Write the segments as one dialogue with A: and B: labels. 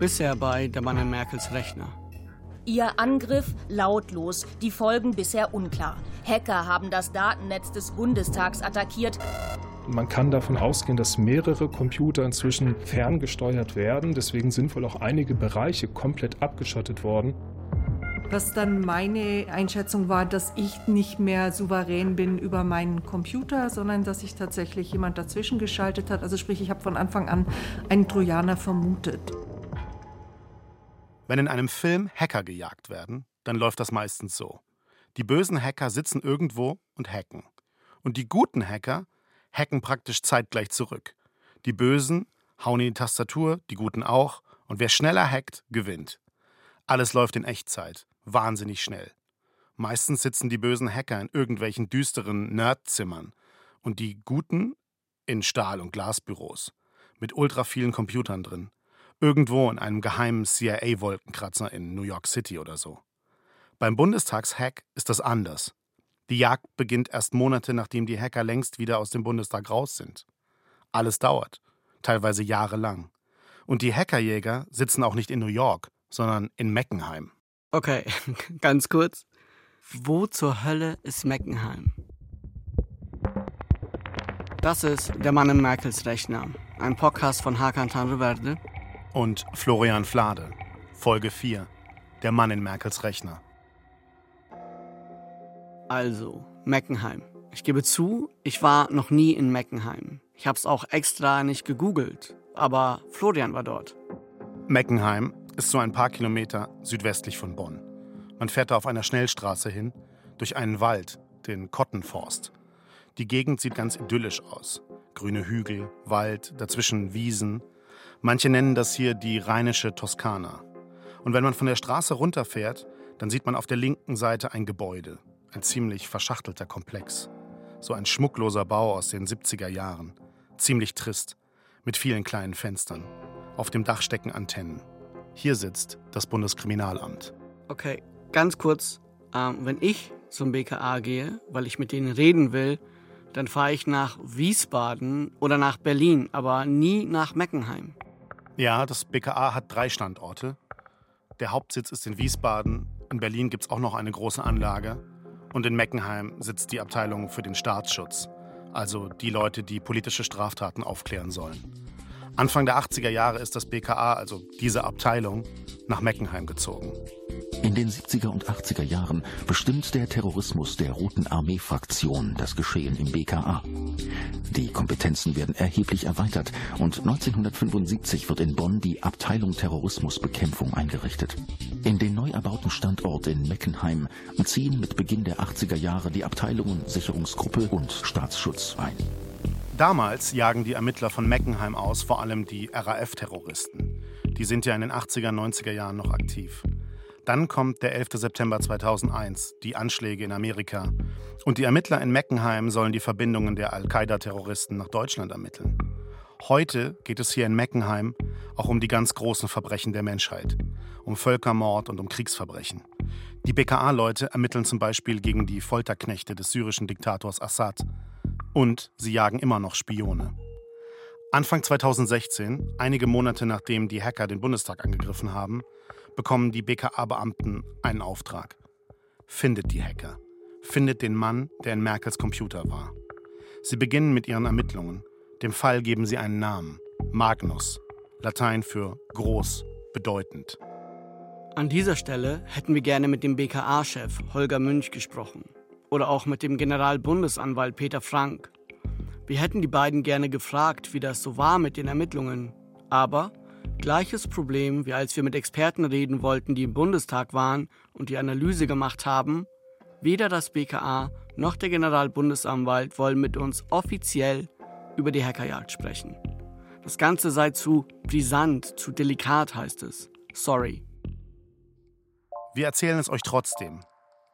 A: Bisher bei der Mann in Merkels Rechner.
B: Ihr Angriff lautlos, die Folgen bisher unklar. Hacker haben das Datennetz des Bundestags attackiert.
C: Man kann davon ausgehen, dass mehrere Computer inzwischen ferngesteuert werden. Deswegen sind wohl auch einige Bereiche komplett abgeschottet worden.
D: Was dann meine Einschätzung war, dass ich nicht mehr souverän bin über meinen Computer, sondern dass sich tatsächlich jemand dazwischen geschaltet hat. Also sprich, ich habe von Anfang an einen Trojaner vermutet.
E: Wenn in einem Film Hacker gejagt werden, dann läuft das meistens so. Die bösen Hacker sitzen irgendwo und hacken. Und die guten Hacker hacken praktisch zeitgleich zurück. Die Bösen hauen in die Tastatur, die Guten auch, und wer schneller hackt, gewinnt. Alles läuft in Echtzeit wahnsinnig schnell. Meistens sitzen die bösen Hacker in irgendwelchen düsteren Nerdzimmern und die guten in Stahl- und Glasbüros mit ultra vielen Computern drin. Irgendwo in einem geheimen CIA-Wolkenkratzer in New York City oder so. Beim Bundestagshack ist das anders. Die Jagd beginnt erst Monate, nachdem die Hacker längst wieder aus dem Bundestag raus sind. Alles dauert, teilweise jahrelang. Und die Hackerjäger sitzen auch nicht in New York, sondern in Meckenheim.
A: Okay, ganz kurz. Wo zur Hölle ist Meckenheim? Das ist Der Mann im Merkels Rechner, ein Podcast von Hakan Tanreverde
E: und Florian Flade. Folge 4. Der Mann in Merkels Rechner.
A: Also, Meckenheim. Ich gebe zu, ich war noch nie in Meckenheim. Ich habe es auch extra nicht gegoogelt, aber Florian war dort.
E: Meckenheim ist so ein paar Kilometer südwestlich von Bonn. Man fährt da auf einer Schnellstraße hin, durch einen Wald, den Kottenforst. Die Gegend sieht ganz idyllisch aus. Grüne Hügel, Wald, dazwischen Wiesen. Manche nennen das hier die rheinische Toskana. Und wenn man von der Straße runterfährt, dann sieht man auf der linken Seite ein Gebäude. Ein ziemlich verschachtelter Komplex. So ein schmuckloser Bau aus den 70er Jahren. Ziemlich trist, mit vielen kleinen Fenstern. Auf dem Dach stecken Antennen. Hier sitzt das Bundeskriminalamt.
A: Okay, ganz kurz. Ähm, wenn ich zum BKA gehe, weil ich mit denen reden will, dann fahre ich nach Wiesbaden oder nach Berlin, aber nie nach Meckenheim.
E: Ja, das BKA hat drei Standorte. Der Hauptsitz ist in Wiesbaden. In Berlin gibt es auch noch eine große Anlage. Und in Meckenheim sitzt die Abteilung für den Staatsschutz. Also die Leute, die politische Straftaten aufklären sollen. Anfang der 80er Jahre ist das BKA, also diese Abteilung, nach Meckenheim gezogen.
F: In den 70er und 80er Jahren bestimmt der Terrorismus der Roten Armee-Fraktion das Geschehen im BKA. Die Kompetenzen werden erheblich erweitert und 1975 wird in Bonn die Abteilung Terrorismusbekämpfung eingerichtet. In den neu erbauten Standort in Meckenheim ziehen mit Beginn der 80er Jahre die Abteilungen Sicherungsgruppe und Staatsschutz ein.
E: Damals jagen die Ermittler von Meckenheim aus vor allem die RAF-Terroristen. Die sind ja in den 80er, 90er Jahren noch aktiv. Dann kommt der 11. September 2001, die Anschläge in Amerika. Und die Ermittler in Meckenheim sollen die Verbindungen der Al-Qaida-Terroristen nach Deutschland ermitteln. Heute geht es hier in Meckenheim auch um die ganz großen Verbrechen der Menschheit, um Völkermord und um Kriegsverbrechen. Die BKA-Leute ermitteln zum Beispiel gegen die Folterknechte des syrischen Diktators Assad und sie jagen immer noch Spione. Anfang 2016, einige Monate nachdem die Hacker den Bundestag angegriffen haben, bekommen die BKA-Beamten einen Auftrag. Findet die Hacker. Findet den Mann, der in Merkels Computer war. Sie beginnen mit ihren Ermittlungen. Dem Fall geben sie einen Namen. Magnus. Latein für groß, bedeutend.
A: An dieser Stelle hätten wir gerne mit dem BKA-Chef Holger Münch gesprochen oder auch mit dem Generalbundesanwalt Peter Frank. Wir hätten die beiden gerne gefragt, wie das so war mit den Ermittlungen. Aber gleiches Problem, wie als wir mit Experten reden wollten, die im Bundestag waren und die Analyse gemacht haben. Weder das BKA noch der Generalbundesanwalt wollen mit uns offiziell über die Hackerjagd sprechen. Das Ganze sei zu brisant, zu delikat, heißt es. Sorry.
E: Wir erzählen es euch trotzdem,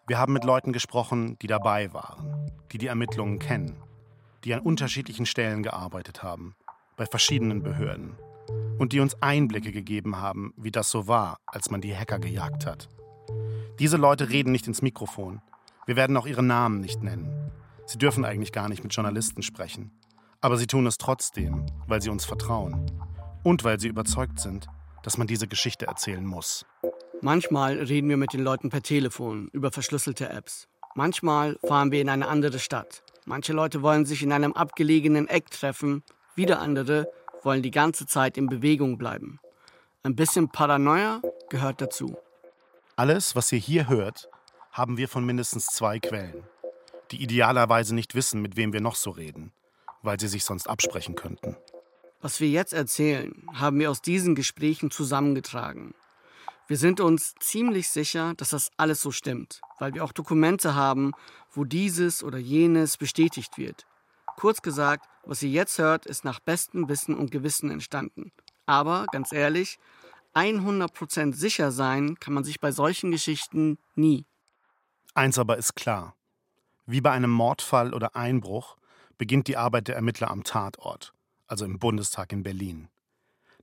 E: wir haben mit Leuten gesprochen, die dabei waren, die die Ermittlungen kennen, die an unterschiedlichen Stellen gearbeitet haben, bei verschiedenen Behörden und die uns Einblicke gegeben haben, wie das so war, als man die Hacker gejagt hat. Diese Leute reden nicht ins Mikrofon. Wir werden auch ihre Namen nicht nennen. Sie dürfen eigentlich gar nicht mit Journalisten sprechen. Aber sie tun es trotzdem, weil sie uns vertrauen und weil sie überzeugt sind, dass man diese Geschichte erzählen muss.
A: Manchmal reden wir mit den Leuten per Telefon über verschlüsselte Apps. Manchmal fahren wir in eine andere Stadt. Manche Leute wollen sich in einem abgelegenen Eck treffen, wieder andere wollen die ganze Zeit in Bewegung bleiben. Ein bisschen Paranoia gehört dazu.
E: Alles, was ihr hier hört, haben wir von mindestens zwei Quellen, die idealerweise nicht wissen, mit wem wir noch so reden, weil sie sich sonst absprechen könnten.
A: Was wir jetzt erzählen, haben wir aus diesen Gesprächen zusammengetragen. Wir sind uns ziemlich sicher, dass das alles so stimmt, weil wir auch Dokumente haben, wo dieses oder jenes bestätigt wird. Kurz gesagt, was ihr jetzt hört, ist nach bestem Wissen und Gewissen entstanden. Aber, ganz ehrlich, 100% sicher sein kann man sich bei solchen Geschichten nie.
E: Eins aber ist klar. Wie bei einem Mordfall oder Einbruch beginnt die Arbeit der Ermittler am Tatort, also im Bundestag in Berlin.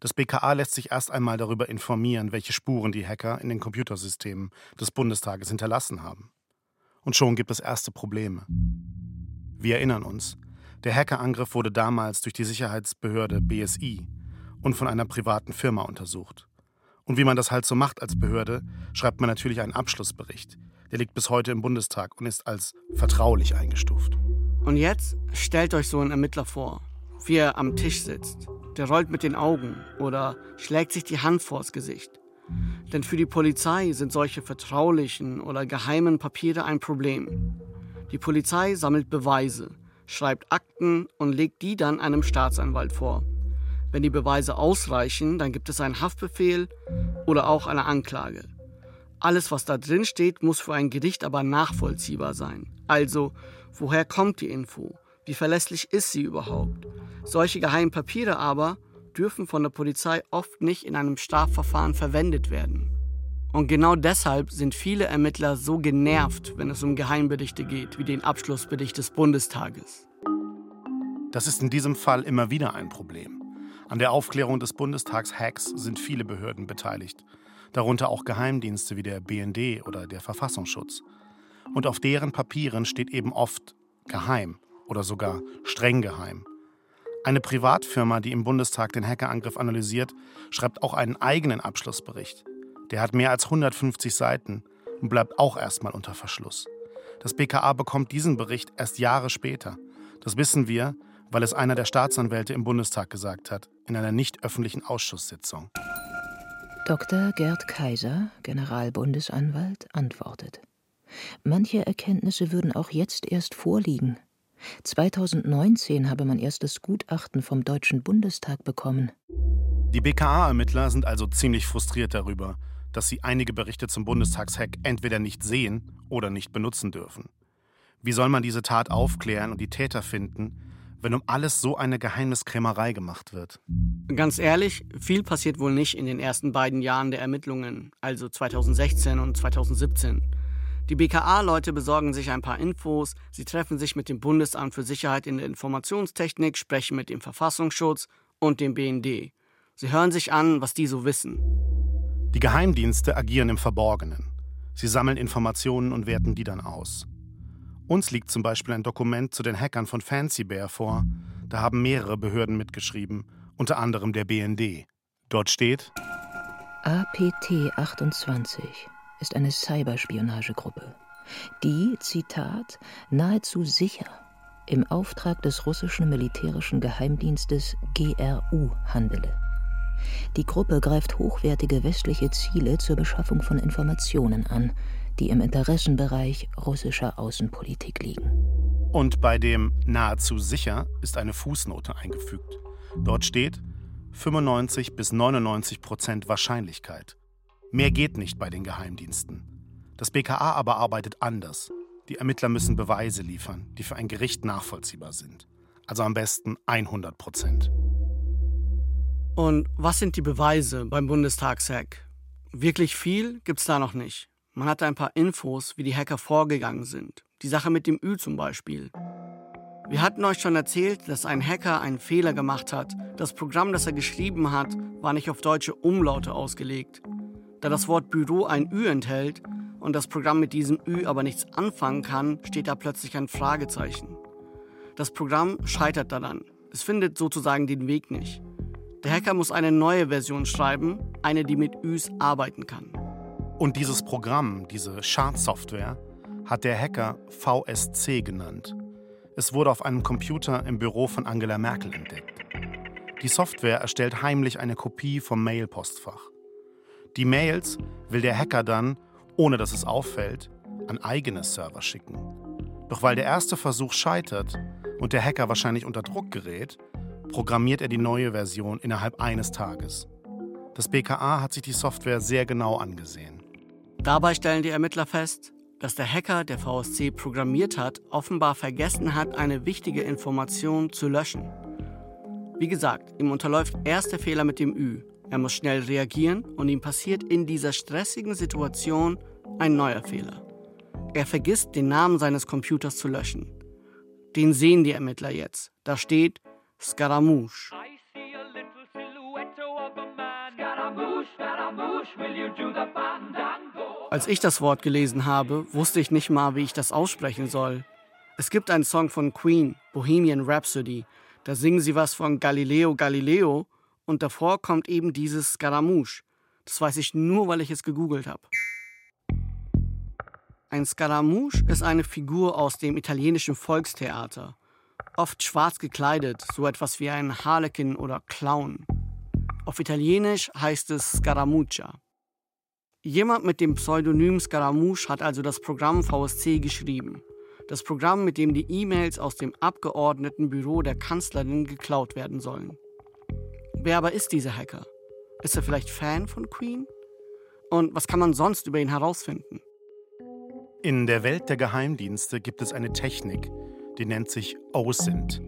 E: Das BKA lässt sich erst einmal darüber informieren, welche Spuren die Hacker in den Computersystemen des Bundestages hinterlassen haben. Und schon gibt es erste Probleme. Wir erinnern uns, der Hackerangriff wurde damals durch die Sicherheitsbehörde BSI und von einer privaten Firma untersucht. Und wie man das halt so macht als Behörde, schreibt man natürlich einen Abschlussbericht. Der liegt bis heute im Bundestag und ist als vertraulich eingestuft.
A: Und jetzt stellt euch so einen Ermittler vor, wie er am Tisch sitzt der rollt mit den Augen oder schlägt sich die Hand vors Gesicht. Denn für die Polizei sind solche vertraulichen oder geheimen Papiere ein Problem. Die Polizei sammelt Beweise, schreibt Akten und legt die dann einem Staatsanwalt vor. Wenn die Beweise ausreichen, dann gibt es einen Haftbefehl oder auch eine Anklage. Alles, was da drin steht, muss für ein Gericht aber nachvollziehbar sein. Also, woher kommt die Info? Wie verlässlich ist sie überhaupt? Solche geheimen Papiere aber dürfen von der Polizei oft nicht in einem Strafverfahren verwendet werden. Und genau deshalb sind viele Ermittler so genervt, wenn es um Geheimberichte geht, wie den Abschlussbericht des Bundestages.
E: Das ist in diesem Fall immer wieder ein Problem. An der Aufklärung des Bundestags-Hacks sind viele Behörden beteiligt, darunter auch Geheimdienste wie der BND oder der Verfassungsschutz. Und auf deren Papieren steht eben oft geheim oder sogar streng geheim. Eine Privatfirma, die im Bundestag den Hackerangriff analysiert, schreibt auch einen eigenen Abschlussbericht. Der hat mehr als 150 Seiten und bleibt auch erstmal unter Verschluss. Das BKA bekommt diesen Bericht erst Jahre später. Das wissen wir, weil es einer der Staatsanwälte im Bundestag gesagt hat, in einer nicht öffentlichen Ausschusssitzung.
G: Dr. Gerd Kaiser, Generalbundesanwalt, antwortet. Manche Erkenntnisse würden auch jetzt erst vorliegen. 2019 habe man erst das Gutachten vom Deutschen Bundestag bekommen.
E: Die BKA-Ermittler sind also ziemlich frustriert darüber, dass sie einige Berichte zum Bundestagshack entweder nicht sehen oder nicht benutzen dürfen. Wie soll man diese Tat aufklären und die Täter finden, wenn um alles so eine Geheimniskrämerei gemacht wird?
A: Ganz ehrlich, viel passiert wohl nicht in den ersten beiden Jahren der Ermittlungen, also 2016 und 2017. Die BKA-Leute besorgen sich ein paar Infos, sie treffen sich mit dem Bundesamt für Sicherheit in der Informationstechnik, sprechen mit dem Verfassungsschutz und dem BND. Sie hören sich an, was die so wissen.
E: Die Geheimdienste agieren im Verborgenen. Sie sammeln Informationen und werten die dann aus. Uns liegt zum Beispiel ein Dokument zu den Hackern von Fancy Bear vor. Da haben mehrere Behörden mitgeschrieben, unter anderem der BND. Dort steht
G: APT 28 ist eine Cyberspionagegruppe, die, Zitat, nahezu sicher im Auftrag des russischen militärischen Geheimdienstes GRU handele. Die Gruppe greift hochwertige westliche Ziele zur Beschaffung von Informationen an, die im Interessenbereich russischer Außenpolitik liegen.
E: Und bei dem nahezu sicher ist eine Fußnote eingefügt. Dort steht 95 bis 99 Prozent Wahrscheinlichkeit. Mehr geht nicht bei den Geheimdiensten. Das BKA aber arbeitet anders. Die Ermittler müssen Beweise liefern, die für ein Gericht nachvollziehbar sind. Also am besten 100 Prozent.
A: Und was sind die Beweise beim Bundestagshack? Wirklich viel gibt's da noch nicht. Man hatte ein paar Infos, wie die Hacker vorgegangen sind. Die Sache mit dem Ü zum Beispiel. Wir hatten euch schon erzählt, dass ein Hacker einen Fehler gemacht hat. Das Programm, das er geschrieben hat, war nicht auf deutsche Umlaute ausgelegt. Da das Wort Büro ein Ü enthält und das Programm mit diesem Ü aber nichts anfangen kann, steht da plötzlich ein Fragezeichen. Das Programm scheitert daran. Es findet sozusagen den Weg nicht. Der Hacker muss eine neue Version schreiben, eine, die mit Üs arbeiten kann.
E: Und dieses Programm, diese Schadsoftware, hat der Hacker VSC genannt. Es wurde auf einem Computer im Büro von Angela Merkel entdeckt. Die Software erstellt heimlich eine Kopie vom Mailpostfach. Die Mails will der Hacker dann, ohne dass es auffällt, an eigene Server schicken. Doch weil der erste Versuch scheitert und der Hacker wahrscheinlich unter Druck gerät, programmiert er die neue Version innerhalb eines Tages. Das BKA hat sich die Software sehr genau angesehen.
A: Dabei stellen die Ermittler fest, dass der Hacker, der VSC programmiert hat, offenbar vergessen hat, eine wichtige Information zu löschen. Wie gesagt, ihm unterläuft erst der Fehler mit dem Ü. Er muss schnell reagieren und ihm passiert in dieser stressigen Situation ein neuer Fehler. Er vergisst, den Namen seines Computers zu löschen. Den sehen die Ermittler jetzt. Da steht Scaramouche. Als ich das Wort gelesen habe, wusste ich nicht mal, wie ich das aussprechen soll. Es gibt einen Song von Queen, Bohemian Rhapsody. Da singen sie was von Galileo Galileo und davor kommt eben dieses Scaramouche. Das weiß ich nur, weil ich es gegoogelt habe. Ein Scaramouche ist eine Figur aus dem italienischen Volkstheater. Oft schwarz gekleidet, so etwas wie ein Harlekin oder Clown. Auf Italienisch heißt es Scaramuccia. Jemand mit dem Pseudonym Scaramouche hat also das Programm VSC geschrieben. Das Programm, mit dem die E-Mails aus dem Abgeordnetenbüro der Kanzlerin geklaut werden sollen. Wer aber ist dieser Hacker? Ist er vielleicht Fan von Queen? Und was kann man sonst über ihn herausfinden?
E: In der Welt der Geheimdienste gibt es eine Technik, die nennt sich OSINT.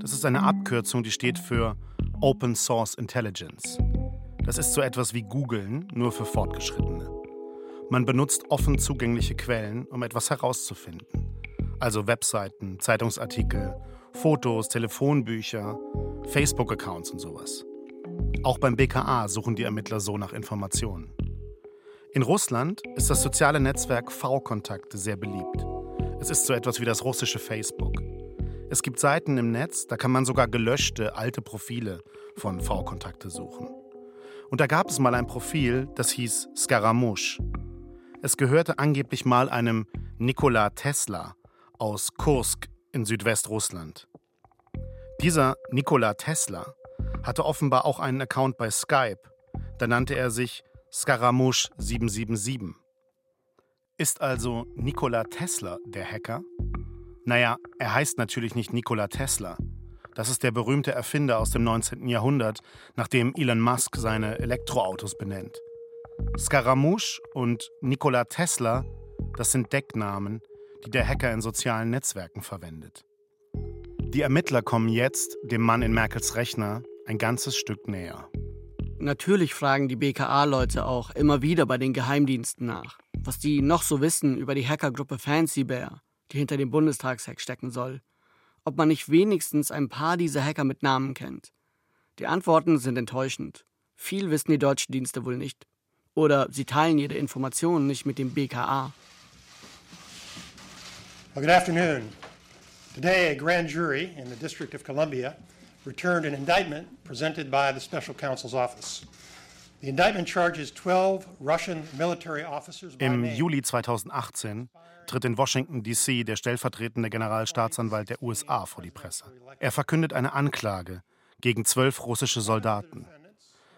E: Das ist eine Abkürzung, die steht für Open Source Intelligence. Das ist so etwas wie Googlen, nur für Fortgeschrittene. Man benutzt offen zugängliche Quellen, um etwas herauszufinden. Also Webseiten, Zeitungsartikel, Fotos, Telefonbücher, Facebook-Accounts und sowas. Auch beim BKA suchen die Ermittler so nach Informationen. In Russland ist das soziale Netzwerk V-Kontakte sehr beliebt. Es ist so etwas wie das russische Facebook. Es gibt Seiten im Netz, da kann man sogar gelöschte alte Profile von V-Kontakte suchen. Und da gab es mal ein Profil, das hieß Scaramouche. Es gehörte angeblich mal einem Nikola Tesla aus Kursk in Südwestrussland. Dieser Nikola Tesla hatte offenbar auch einen Account bei Skype. Da nannte er sich Scaramouche 777. Ist also Nikola Tesla der Hacker? Naja, er heißt natürlich nicht Nikola Tesla. Das ist der berühmte Erfinder aus dem 19. Jahrhundert, nach dem Elon Musk seine Elektroautos benennt. Scaramouche und Nikola Tesla, das sind Decknamen, die der Hacker in sozialen Netzwerken verwendet. Die Ermittler kommen jetzt dem Mann in Merkels Rechner ein ganzes Stück näher.
A: Natürlich fragen die BKA-Leute auch immer wieder bei den Geheimdiensten nach, was die noch so wissen über die Hackergruppe Fancy Bear, die hinter dem Bundestagshack stecken soll ob man nicht wenigstens ein paar dieser Hacker mit Namen kennt. Die Antworten sind enttäuschend. Viel wissen die deutschen Dienste wohl nicht. Oder sie teilen ihre Informationen nicht mit dem BKA.
H: Well, good afternoon. Today, a grand jury in the District of Columbia returned an indictment presented by the Special Counsel's Office. The indictment charges 12 Russian military officers
E: Im Juli 2018 tritt in Washington, D.C. der stellvertretende Generalstaatsanwalt der USA vor die Presse. Er verkündet eine Anklage gegen zwölf russische Soldaten.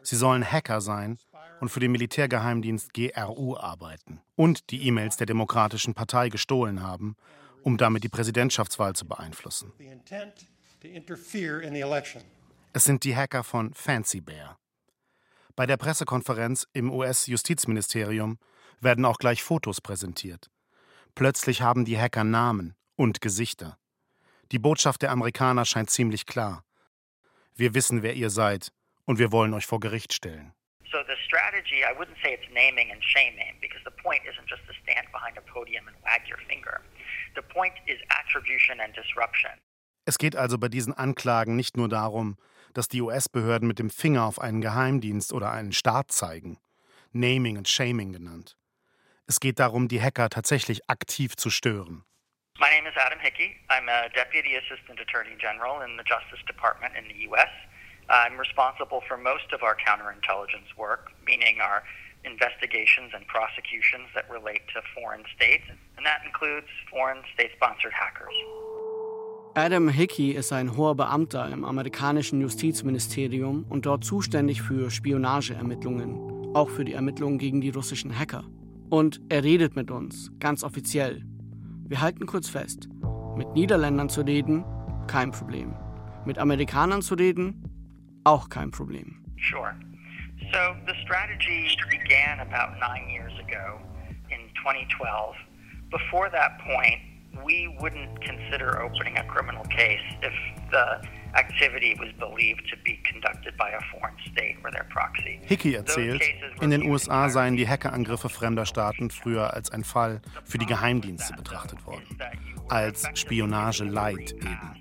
E: Sie sollen Hacker sein und für den Militärgeheimdienst GRU arbeiten und die E-Mails der Demokratischen Partei gestohlen haben, um damit die Präsidentschaftswahl zu beeinflussen. Es sind die Hacker von Fancy Bear. Bei der Pressekonferenz im US-Justizministerium werden auch gleich Fotos präsentiert. Plötzlich haben die Hacker Namen und Gesichter. Die Botschaft der Amerikaner scheint ziemlich klar. Wir wissen, wer ihr seid, und wir wollen euch vor Gericht stellen. So the strategy, I wouldn't say it's naming and shaming, because the point isn't just to stand behind a podium and wag your finger. The point is attribution and disruption. Es geht also bei diesen Anklagen nicht nur darum, dass die US-Behörden mit dem Finger auf einen Geheimdienst oder einen Staat zeigen, Naming and Shaming genannt. Es geht darum, die Hacker tatsächlich aktiv zu stören.
I: My name is Adam Hickey. I'm a Deputy Assistant Attorney General in the Justice Department in the U.S. I'm responsible for most of our counterintelligence work, meaning our investigations and prosecutions that relate to foreign states, and that includes foreign state sponsored hackers.
A: Adam Hickey ist ein hoher Beamter im amerikanischen Justizministerium und dort zuständig für Spionageermittlungen, auch für die Ermittlungen gegen die russischen Hacker. Und er redet mit uns, ganz offiziell. Wir halten kurz fest. Mit Niederländern zu reden, kein Problem. Mit Amerikanern zu reden, auch kein Problem.
I: Sure. So the strategy began about nine years ago in 2012. Before that point, we wouldn't consider opening a criminal case if the activity was believed to be conducted by a foreign state or their proxy.
E: Hickey erzählt, in den USA seien die Hackerangriffe fremder Staaten früher als ein Fall für die Geheimdienste betrachtet worden. Als Spionage light eben.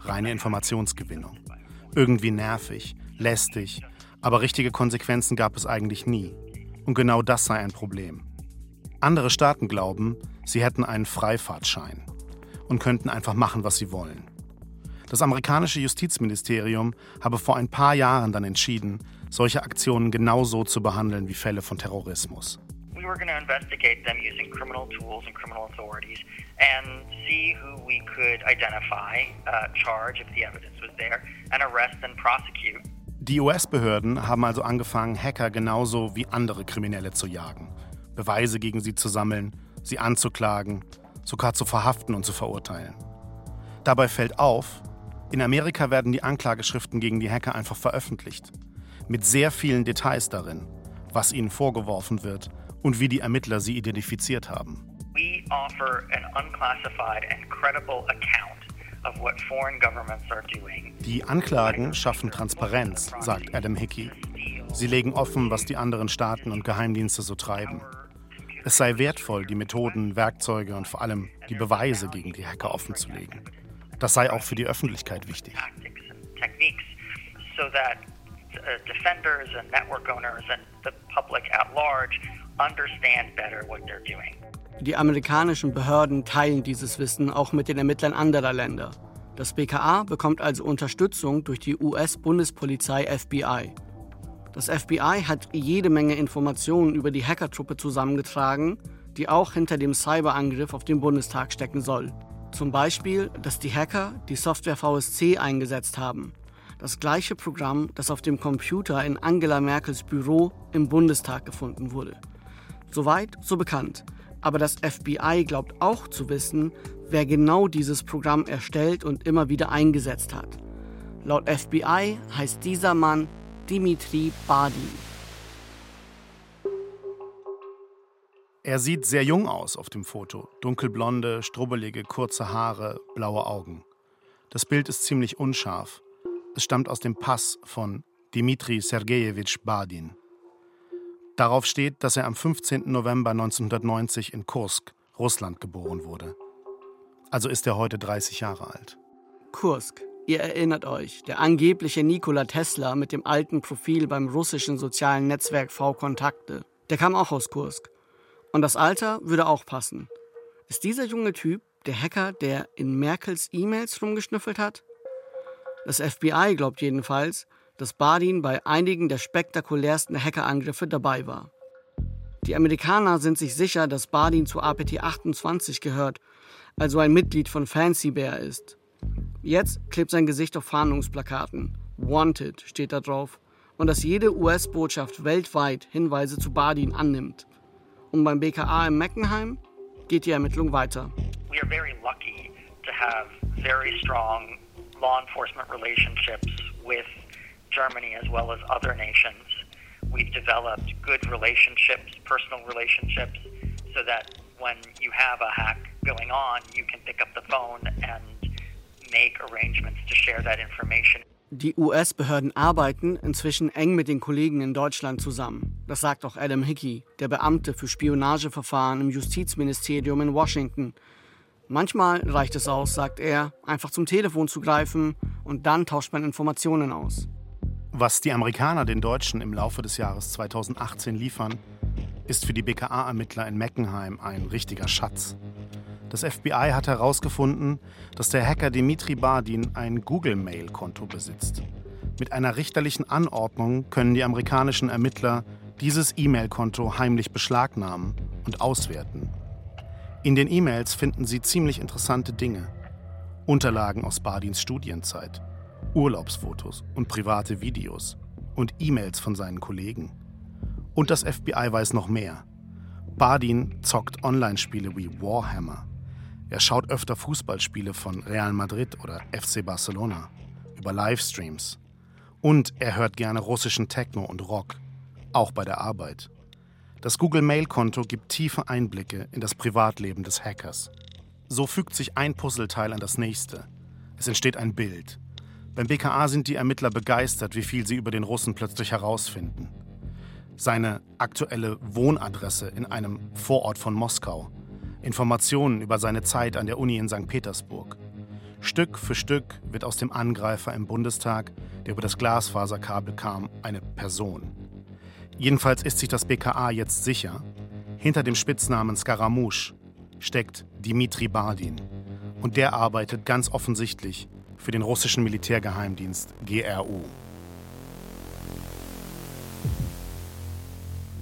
E: Reine Informationsgewinnung. Irgendwie nervig, lästig, aber richtige Konsequenzen gab es eigentlich nie. Und genau das sei ein Problem. Andere Staaten glauben, sie hätten einen Freifahrtschein und könnten einfach machen, was sie wollen. Das amerikanische Justizministerium habe vor ein paar Jahren dann entschieden, solche Aktionen genauso zu behandeln wie Fälle von Terrorismus.
I: We were going to investigate tools and criminal authorities and see who we could identify, uh, charge if the evidence was there, and arrest and.
E: Die US-Behörden haben also angefangen, Hacker genauso wie andere Kriminelle zu jagen, Beweise gegen sie zu sammeln, sie anzuklagen, sogar zu verhaften und zu verurteilen. Dabei fällt auf, in Amerika werden die Anklageschriften gegen die Hacker einfach veröffentlicht, mit sehr vielen Details darin, was ihnen vorgeworfen wird und wie die Ermittler sie identifiziert haben.
I: We offer an unclassified and credible account
E: Die Anklagen schaffen Transparenz, sagt Adam Hickey. Sie legen offen, was die anderen Staaten und Geheimdienste so treiben. Es sei wertvoll, die Methoden, Werkzeuge und vor allem die Beweise gegen die Hacker offenzulegen. Das sei auch für die Öffentlichkeit wichtig.
A: Die amerikanischen Behörden teilen dieses Wissen auch mit den Ermittlern anderer Länder. Das BKA bekommt also Unterstützung durch die US-Bundespolizei FBI. Das FBI hat jede Menge Informationen über die Hackertruppe zusammengetragen, die auch hinter dem Cyberangriff auf den Bundestag stecken soll. Zum Beispiel, dass die Hacker die Software VSC eingesetzt haben. Das gleiche Programm, das auf dem Computer in Angela Merkels Büro im Bundestag gefunden wurde. Soweit, so bekannt. Aber das FBI glaubt auch zu wissen, wer genau dieses Programm erstellt und immer wieder eingesetzt hat. Laut FBI heißt dieser Mann Dimitri Badin.
E: Er sieht sehr jung aus auf dem Foto. Dunkelblonde, strubbelige, kurze Haare, blaue Augen. Das Bild ist ziemlich unscharf. Es stammt aus dem Pass von Dimitri Sergejewitsch Badin. Darauf steht, dass er am 15. November 1990 in Kursk, Russland, geboren wurde. Also ist er heute 30 Jahre alt.
A: Kursk, ihr erinnert euch, der angebliche Nikola Tesla mit dem alten Profil beim russischen sozialen Netzwerk V-Kontakte. Der kam auch aus Kursk. Und das Alter würde auch passen. Ist dieser junge Typ der Hacker, der in Merkels E-Mails rumgeschnüffelt hat? Das FBI glaubt jedenfalls, dass Badin bei einigen der spektakulärsten Hackerangriffe dabei war. Die Amerikaner sind sich sicher, dass Badin zu APT 28 gehört, also ein Mitglied von Fancy Bear ist. Jetzt klebt sein Gesicht auf Fahndungsplakaten. Wanted steht da drauf. Und dass jede US-Botschaft weltweit Hinweise zu Badin annimmt. Und beim BKA in Meckenheim geht die Ermittlung weiter.
I: We are very lucky to have very strong law enforcement relationships with Germany as well as other nations. We've developed good relationships, personal relationships, so that when you have a hack going on, you can pick up the phone and make arrangements to share that information.
A: Die US-Behörden arbeiten inzwischen eng mit den Kollegen in Deutschland zusammen. Das sagt auch Adam Hickey, der Beamte für Spionageverfahren im Justizministerium in Washington. Manchmal reicht es aus, sagt er, einfach zum Telefon zu greifen und dann tauscht man Informationen aus.
E: Was die Amerikaner den Deutschen im Laufe des Jahres 2018 liefern, ist für die BKA-Ermittler in Meckenheim ein richtiger Schatz. Das FBI hat herausgefunden, dass der Hacker Dimitri Bardin ein Google-Mail-Konto besitzt. Mit einer richterlichen Anordnung können die amerikanischen Ermittler dieses E-Mail-Konto heimlich beschlagnahmen und auswerten. In den E-Mails finden Sie ziemlich interessante Dinge. Unterlagen aus Bardins Studienzeit, Urlaubsfotos und private Videos und E-Mails von seinen Kollegen. Und das FBI weiß noch mehr. Bardin zockt Online-Spiele wie Warhammer. Er schaut öfter Fußballspiele von Real Madrid oder FC Barcelona über Livestreams. Und er hört gerne russischen Techno und Rock, auch bei der Arbeit. Das Google Mail-Konto gibt tiefe Einblicke in das Privatleben des Hackers. So fügt sich ein Puzzleteil an das nächste. Es entsteht ein Bild. Beim BKA sind die Ermittler begeistert, wie viel sie über den Russen plötzlich herausfinden. Seine aktuelle Wohnadresse in einem Vorort von Moskau, Informationen über seine Zeit an der Uni in St. Petersburg. Stück für Stück wird aus dem Angreifer im Bundestag, der über das Glasfaserkabel kam, eine Person. Jedenfalls ist sich das BKA jetzt sicher, hinter dem Spitznamen Scaramouche steckt Dimitri Bardin. Und der arbeitet ganz offensichtlich für den russischen Militärgeheimdienst GRU.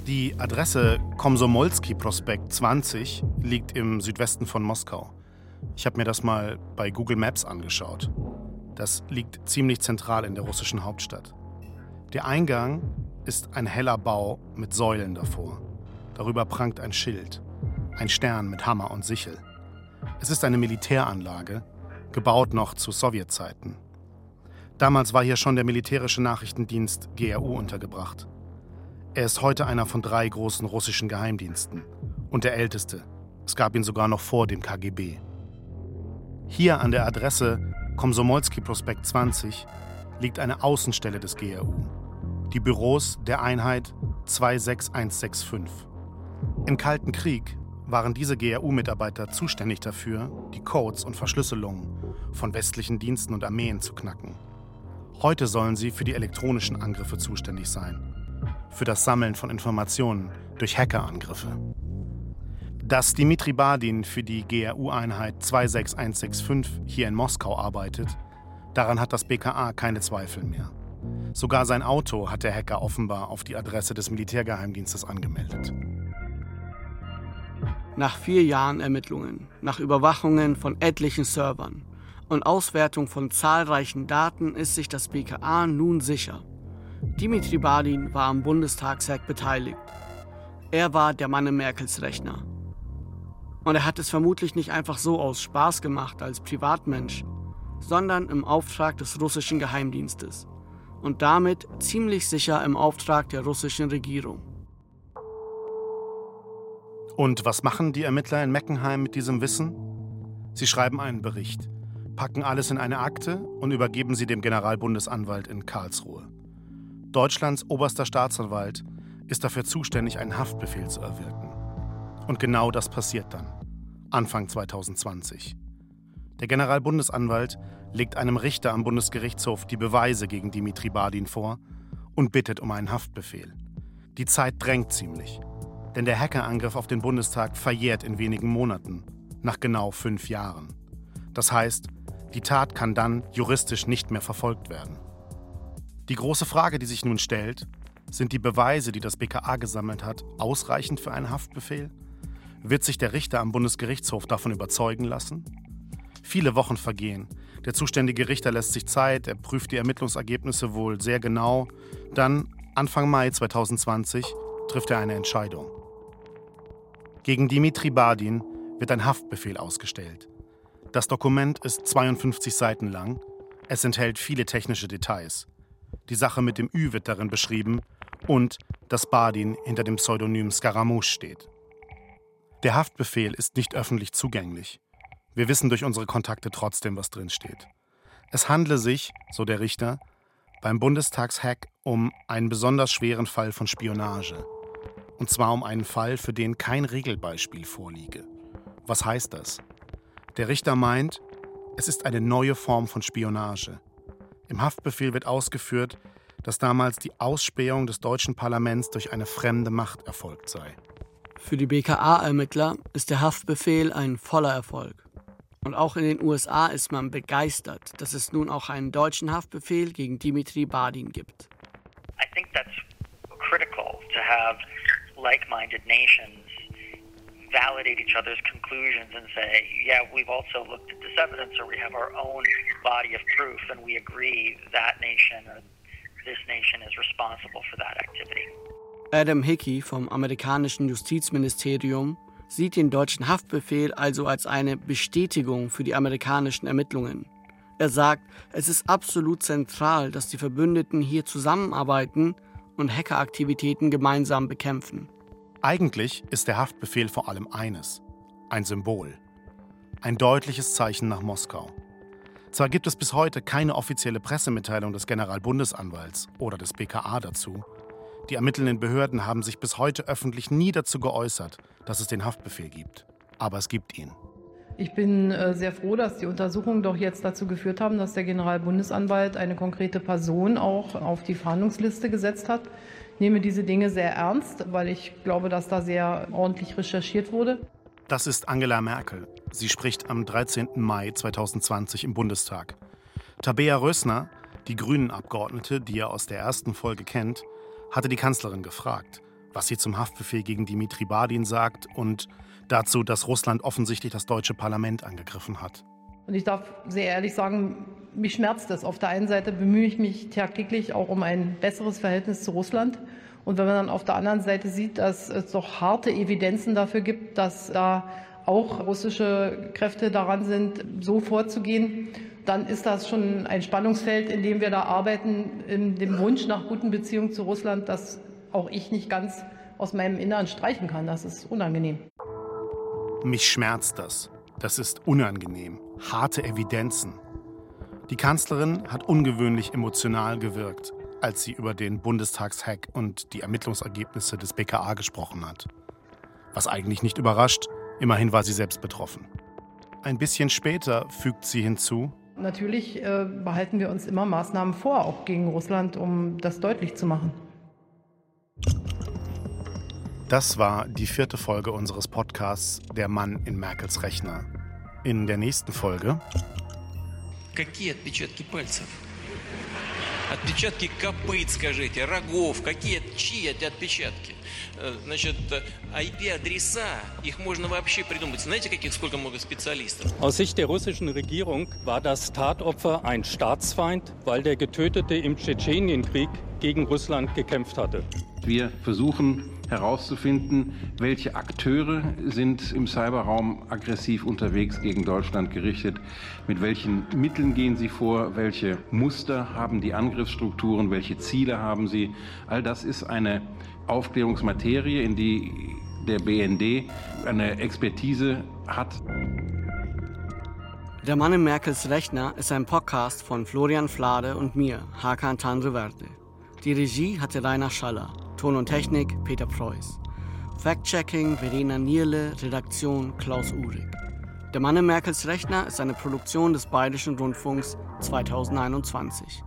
E: Die Adresse Komsomolski-Prospekt 20 liegt im Südwesten von Moskau. Ich habe mir das mal bei Google Maps angeschaut. Das liegt ziemlich zentral in der russischen Hauptstadt. Der Eingang ist ein heller Bau mit Säulen davor. Darüber prangt ein Schild, ein Stern mit Hammer und Sichel. Es ist eine Militäranlage, gebaut noch zu Sowjetzeiten. Damals war hier schon der militärische Nachrichtendienst GRU untergebracht. Er ist heute einer von drei großen russischen Geheimdiensten und der älteste. Es gab ihn sogar noch vor dem KGB. Hier an der Adresse Komsomolski-Prospekt 20 liegt eine Außenstelle des GRU. Die Büros der Einheit 26165. Im Kalten Krieg waren diese GRU-Mitarbeiter zuständig dafür, die Codes und Verschlüsselungen von westlichen Diensten und Armeen zu knacken. Heute sollen sie für die elektronischen Angriffe zuständig sein, für das Sammeln von Informationen durch Hackerangriffe. Dass Dimitri Badin für die GRU-Einheit 26165 hier in Moskau arbeitet, daran hat das BKA keine Zweifel mehr. Sogar sein Auto hat der Hacker offenbar auf die Adresse des Militärgeheimdienstes angemeldet.
A: Nach vier Jahren Ermittlungen, nach Überwachungen von etlichen Servern und Auswertung von zahlreichen Daten ist sich das BKA nun sicher. Dimitri Badin war am Bundestagshack beteiligt. Er war der Mann im Merkels Rechner. Und er hat es vermutlich nicht einfach so aus Spaß gemacht als Privatmensch, sondern im Auftrag des russischen Geheimdienstes und damit ziemlich sicher im Auftrag der russischen Regierung.
E: Und was machen die Ermittler in Meckenheim mit diesem Wissen? Sie schreiben einen Bericht, packen alles in eine Akte und übergeben sie dem Generalbundesanwalt in Karlsruhe. Deutschlands oberster Staatsanwalt ist dafür zuständig, einen Haftbefehl zu erwirken. Und genau das passiert dann, Anfang 2020. Der Generalbundesanwalt legt einem Richter am Bundesgerichtshof die Beweise gegen Dimitri Badin vor und bittet um einen Haftbefehl. Die Zeit drängt ziemlich. Denn der Hackerangriff auf den Bundestag verjährt in wenigen Monaten, nach genau fünf Jahren. Das heißt, die Tat kann dann juristisch nicht mehr verfolgt werden. Die große Frage, die sich nun stellt, sind die Beweise, die das BKA gesammelt hat, ausreichend für einen Haftbefehl? Wird sich der Richter am Bundesgerichtshof davon überzeugen lassen? Viele Wochen vergehen. Der zuständige Richter lässt sich Zeit, er prüft die Ermittlungsergebnisse wohl sehr genau. Dann, Anfang Mai 2020, trifft er eine Entscheidung. Gegen Dimitri Badin wird ein Haftbefehl ausgestellt. Das Dokument ist 52 Seiten lang. Es enthält viele technische Details. Die Sache mit dem Ü wird darin beschrieben und dass Badin hinter dem Pseudonym Scaramouche steht. Der Haftbefehl ist nicht öffentlich zugänglich. Wir wissen durch unsere Kontakte trotzdem, was drin steht. Es handle sich, so der Richter, beim Bundestagshack um einen besonders schweren Fall von Spionage. Und zwar um einen Fall, für den kein Regelbeispiel vorliege. Was heißt das? Der Richter meint, es ist eine neue Form von Spionage. Im Haftbefehl wird ausgeführt, dass damals die Ausspähung des deutschen Parlaments durch eine fremde Macht erfolgt sei.
A: Für die BKA-Ermittler ist der Haftbefehl ein voller Erfolg. Und auch in den USA ist man begeistert, dass es nun auch einen deutschen Haftbefehl gegen Dimitri Badin gibt.
I: I think that's critical to have like-minded nations validate each other's conclusions and say, yeah, we've also looked at this evidence or we have our own body of proof and we agree that nation or this nation is responsible for that activity.
A: Adam Hickey vom amerikanischen Justizministerium sieht den deutschen Haftbefehl also als eine Bestätigung für die amerikanischen Ermittlungen. Er sagt, es ist absolut zentral, dass die Verbündeten hier zusammenarbeiten und Hackeraktivitäten gemeinsam bekämpfen.
E: Eigentlich ist der Haftbefehl vor allem eines, ein Symbol, ein deutliches Zeichen nach Moskau. Zwar gibt es bis heute keine offizielle Pressemitteilung des Generalbundesanwalts oder des BKA dazu, die ermittelnden Behörden haben sich bis heute öffentlich nie dazu geäußert, dass es den Haftbefehl gibt. Aber es gibt ihn.
J: Ich bin äh, sehr froh, dass die Untersuchungen doch jetzt dazu geführt haben, dass der Generalbundesanwalt eine konkrete Person auch auf die Verhandlungsliste gesetzt hat. Ich nehme diese Dinge sehr ernst, weil ich glaube, dass da sehr ordentlich recherchiert wurde.
E: Das ist Angela Merkel. Sie spricht am 13. Mai 2020 im Bundestag. Tabea Rösner, die Grünen-Abgeordnete, die ihr aus der ersten Folge kennt, hatte die Kanzlerin gefragt, was sie zum Haftbefehl gegen Dimitri Badin sagt und dazu, dass Russland offensichtlich das deutsche Parlament angegriffen hat.
J: Und ich darf sehr ehrlich sagen, mich schmerzt es. Auf der einen Seite bemühe ich mich tagtäglich auch um ein besseres Verhältnis zu Russland. Und wenn man dann auf der anderen Seite sieht, dass es doch harte Evidenzen dafür gibt, dass da auch russische Kräfte daran sind, so vorzugehen, dann ist das schon ein Spannungsfeld, in dem wir da arbeiten, in dem Wunsch nach guten Beziehungen zu Russland, das auch ich nicht ganz aus meinem Inneren streichen kann. Das ist unangenehm.
E: Mich schmerzt das. Das ist unangenehm. Harte Evidenzen. Die Kanzlerin hat ungewöhnlich emotional gewirkt, als sie über den Bundestagshack und die Ermittlungsergebnisse des BKA gesprochen hat. Was eigentlich nicht überrascht, immerhin war sie selbst betroffen. Ein bisschen später fügt sie hinzu,
J: Natürlich äh, behalten wir uns immer Maßnahmen vor, auch gegen Russland, um das deutlich zu machen.
E: Das war die vierte Folge unseres Podcasts Der Mann in Merkels Rechner. In der nächsten Folge.
K: Какие отпечатки пальцев? Отпечатки копыт, скажите, рогов, какие, чьи эти отпечатки? Значит, IP-адреса, их можно вообще придумать. Знаете, каких сколько много специалистов?
L: Aus Sicht der russischen Regierung war das Tatopfer ein Staatsfeind, weil der Getötete im Tschetschenienkrieg gegen Russland gekämpft hatte.
M: Wir versuchen herauszufinden, welche Akteure sind im Cyberraum aggressiv unterwegs gegen Deutschland gerichtet, mit welchen Mitteln gehen sie vor, welche Muster haben die Angriffsstrukturen, welche Ziele haben sie. All das ist eine Aufklärungsmaterie, in die der BND eine Expertise hat.
A: Der Mann in Merkels Rechner ist ein Podcast von Florian Flade und mir, Hakan Tanreverde. Die Regie hatte Rainer Schaller. Ton und Technik Peter Preuß. Fact-Checking Verena Nierle, Redaktion Klaus Uhrig. Der Mann in Merkels Rechner ist eine Produktion des Bayerischen Rundfunks 2021.